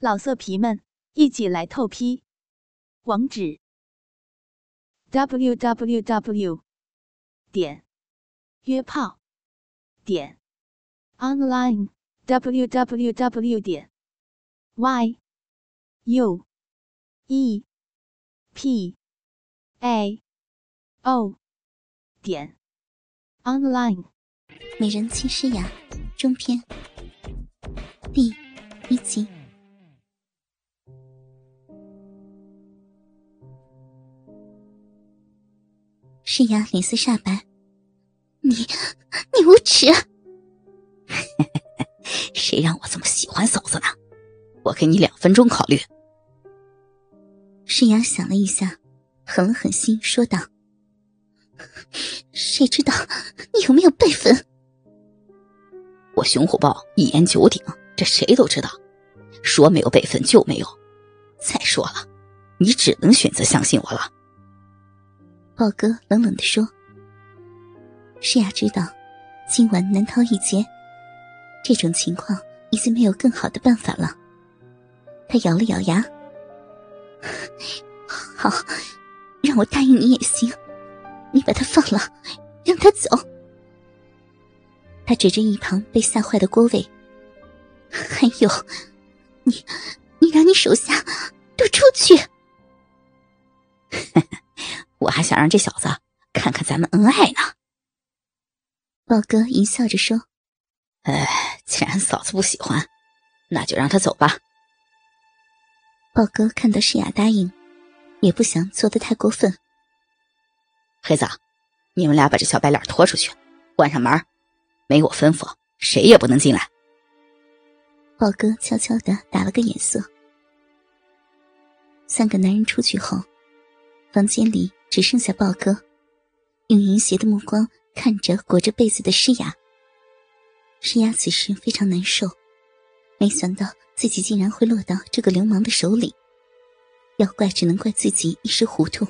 老色皮们，一起来透批！网址：w w w 点约炮点 online w w w 点 y u e p a o 点 online。美人妻诗雅中篇第一集。诗雅脸色煞白，你你无耻！谁让我这么喜欢嫂子呢？我给你两分钟考虑。诗雅想了一下，狠了狠心，说道：“谁知道你有没有辈分？我熊虎豹一言九鼎，这谁都知道。说没有辈分就没有。再说了，你只能选择相信我了。”豹哥冷冷的说：“诗雅知道，今晚难逃一劫。这种情况已经没有更好的办法了。他咬了咬牙，好，让我答应你也行。你把他放了，让他走。”他指着一旁被吓坏的郭伟：“还有，你，你让你手下都出去。”我还想让这小子看看咱们恩爱呢。豹哥淫笑着说：“哎，既然嫂子不喜欢，那就让他走吧。”豹哥看到诗雅答应，也不想做的太过分。黑子，你们俩把这小白脸拖出去，关上门，没我吩咐，谁也不能进来。豹哥悄悄的打了个眼色。三个男人出去后，房间里。只剩下豹哥，用淫邪的目光看着裹着被子的诗雅。诗雅此时非常难受，没想到自己竟然会落到这个流氓的手里。要怪只能怪自己一时糊涂，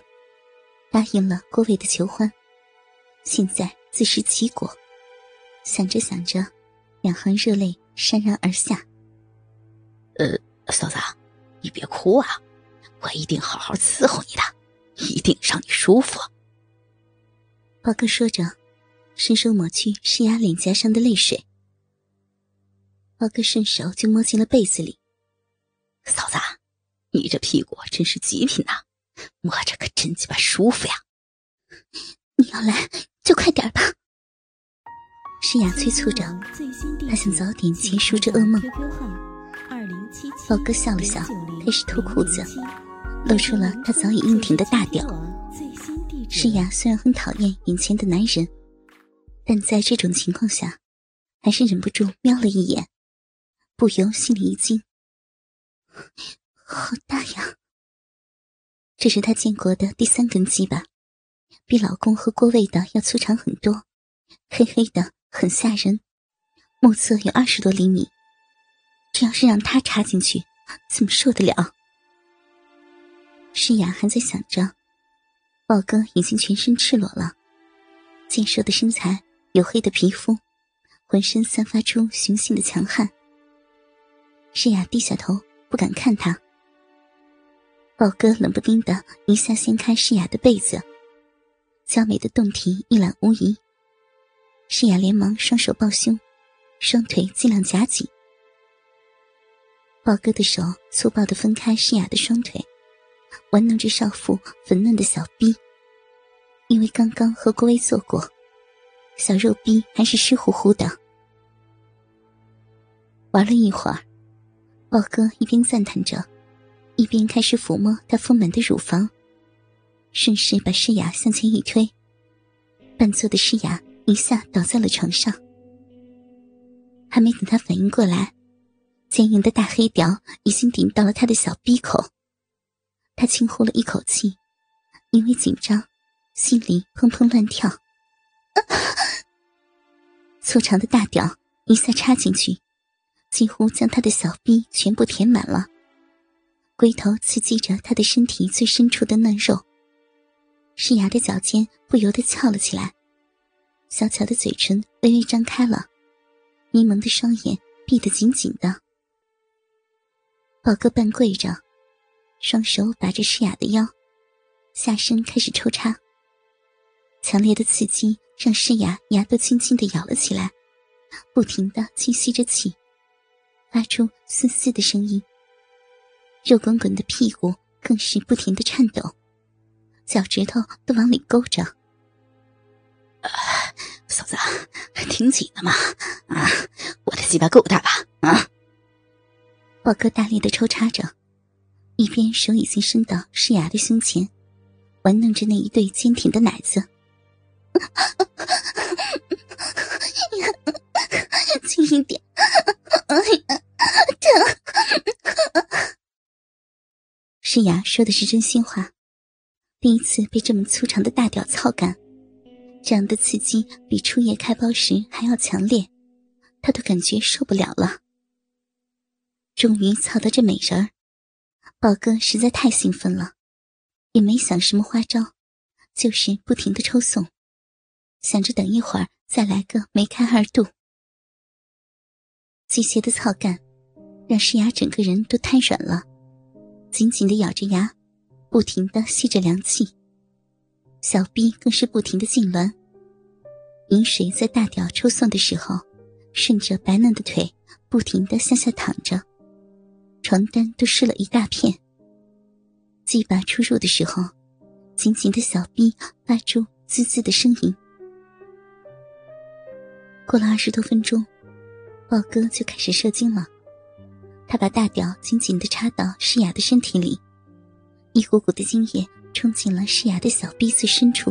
答应了郭伟的求欢，现在自食其果。想着想着，两行热泪潸然而下。呃，嫂子，你别哭啊，我一定好好伺候你的。一定让你舒服。宝哥说着，伸手抹去诗雅脸颊上的泪水。宝哥顺手就摸进了被子里。嫂子，你这屁股真是极品呐，摸着可真鸡巴舒服呀！你要来就快点吧。诗雅催促着，她想早点结束这噩梦。宝哥笑了笑，开始脱裤子。露出了他早已硬挺的大屌。诗雅虽然很讨厌眼前的男人，但在这种情况下，还是忍不住瞄了一眼，不由心里一惊：“好大呀！”这是他见过的第三根鸡巴，比老公和郭卫的要粗长很多，黑黑的，很吓人，目测有二十多厘米。这要是让他插进去，怎么受得了？诗雅还在想着，豹哥已经全身赤裸了，健硕的身材，黝黑的皮肤，浑身散发出雄性的强悍。诗雅低下头，不敢看他。豹哥冷不丁的一下掀开诗雅的被子，娇美的胴体一览无遗。诗雅连忙双手抱胸，双腿尽量夹紧。豹哥的手粗暴的分开诗雅的双腿。玩弄着少妇粉嫩的小臂，因为刚刚和郭威做过，小肉臂还是湿乎乎的。玩了一会儿，豹哥一边赞叹着，一边开始抚摸她丰满的乳房，顺势把诗雅向前一推，半坐的诗雅一下倒在了床上。还没等他反应过来，坚硬的大黑屌已经顶到了他的小逼口。他轻呼了一口气，因为紧张，心里砰砰乱跳。粗长的大屌一下插进去，几乎将他的小臂全部填满了。龟头刺激着他的身体最深处的嫩肉，诗雅的脚尖不由得翘了起来，小巧的嘴唇微微张开了，迷蒙的双眼闭得紧紧的。宝哥半跪着，双手把着诗雅的腰，下身开始抽插。强烈的刺激让诗雅牙都轻轻的咬了起来，不停的轻吸着气，发出嘶嘶的声音。肉滚滚的屁股更是不停的颤抖，脚趾头都往里勾着。嫂子，挺紧的嘛！啊，我的鸡巴够大吧？啊！宝哥大力的抽插着，一边手已经伸到诗雅的胸前，玩弄着那一对坚挺的奶子。轻一点，哎呀，疼！诗雅说的是真心话，第一次被这么粗长的大屌操干。这样的刺激比初夜开包时还要强烈，她都感觉受不了了。终于操到这美人儿，宝哥实在太兴奋了，也没想什么花招，就是不停的抽送，想着等一会儿再来个梅开二度。机械的操干让诗雅整个人都瘫软了，紧紧的咬着牙，不停的吸着凉气。小臂更是不停的痉挛，饮水在大屌抽送的时候，顺着白嫩的腿不停的向下淌着，床单都湿了一大片。鸡巴出入的时候，紧紧的小臂发出滋滋的声音。过了二十多分钟，豹哥就开始射精了，他把大屌紧紧的插到诗雅的身体里，一股股的精液。冲进了诗雅的小臂最深处。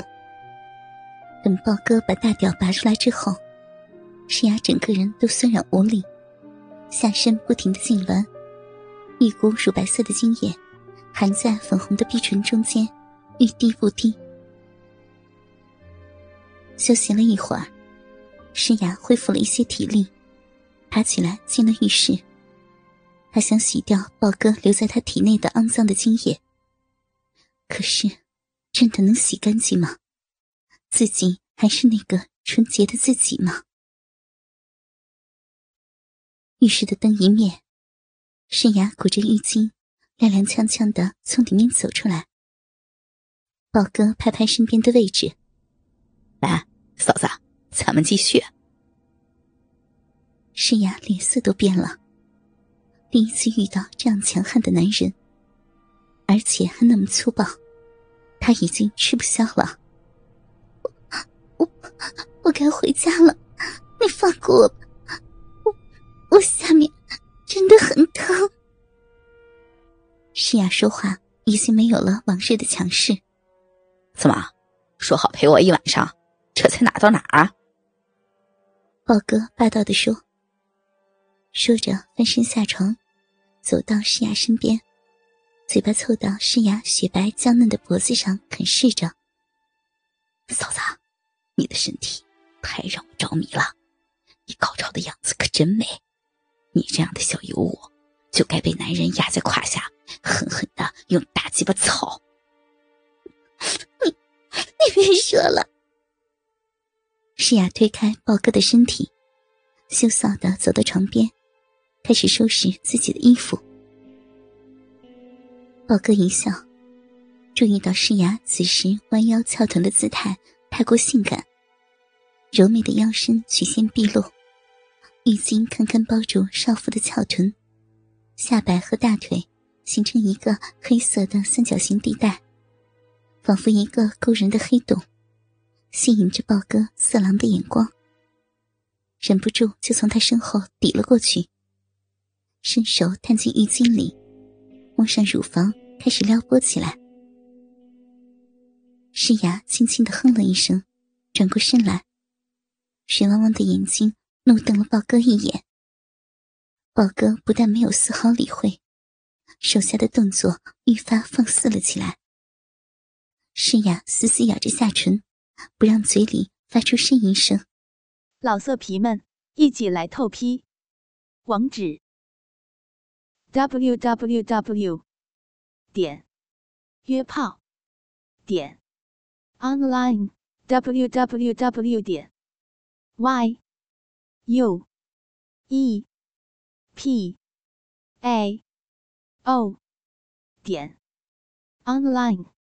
等豹哥把大屌拔出来之后，诗雅整个人都酸软无力，下身不停的痉挛，一股乳白色的精液含在粉红的碧唇中间，欲滴不滴。休息了一会儿，诗雅恢复了一些体力，爬起来进了浴室。她想洗掉豹哥留在她体内的肮脏的精液。可是，真的能洗干净吗？自己还是那个纯洁的自己吗？浴室的灯一灭，沈雅裹着浴巾，踉踉跄跄的从里面走出来。宝哥拍拍身边的位置，来，嫂子，咱们继续。沈雅脸色都变了，第一次遇到这样强悍的男人。而且还那么粗暴，他已经吃不消了。我我我该回家了，你放过我吧，我我下面诗雅说话已经没有了往日的强势。怎么，说好陪我一晚上，这才哪到哪啊？豹哥霸道的说。说着翻身下床，走到诗雅身边。嘴巴凑到诗雅雪白娇嫩的脖子上啃噬着。嫂子，你的身体太让我着迷了，你高潮的样子可真美。你这样的小尤物，就该被男人压在胯下，用大鸡巴操。你，你别说了。诗雅推开豹哥的身体，羞臊的走到床边，开始收拾自己的衣服。豹哥一笑，注意到诗雅此时弯腰翘臀的姿态太过性感，柔美的腰身曲线毕露，浴巾堪堪包住少妇的翘臀，下摆和大腿形成一个黑色的三角形地带，仿佛一个勾人的黑洞，吸引着豹哥色狼的眼光，忍不住就从他身后抵了过去，伸手探进浴巾里。摸上乳房，开始撩拨起来。诗雅轻轻的哼了一声，转过身来，水汪汪的眼睛怒瞪了豹哥一眼。豹哥不但没有丝毫理会，手下的动作愈发放肆了起来。诗雅死死咬着下唇，不让嘴里发出呻吟声。老色皮们，一起来透批！网址。www. 点约炮点 online www. 点 y u e p a o 点 online。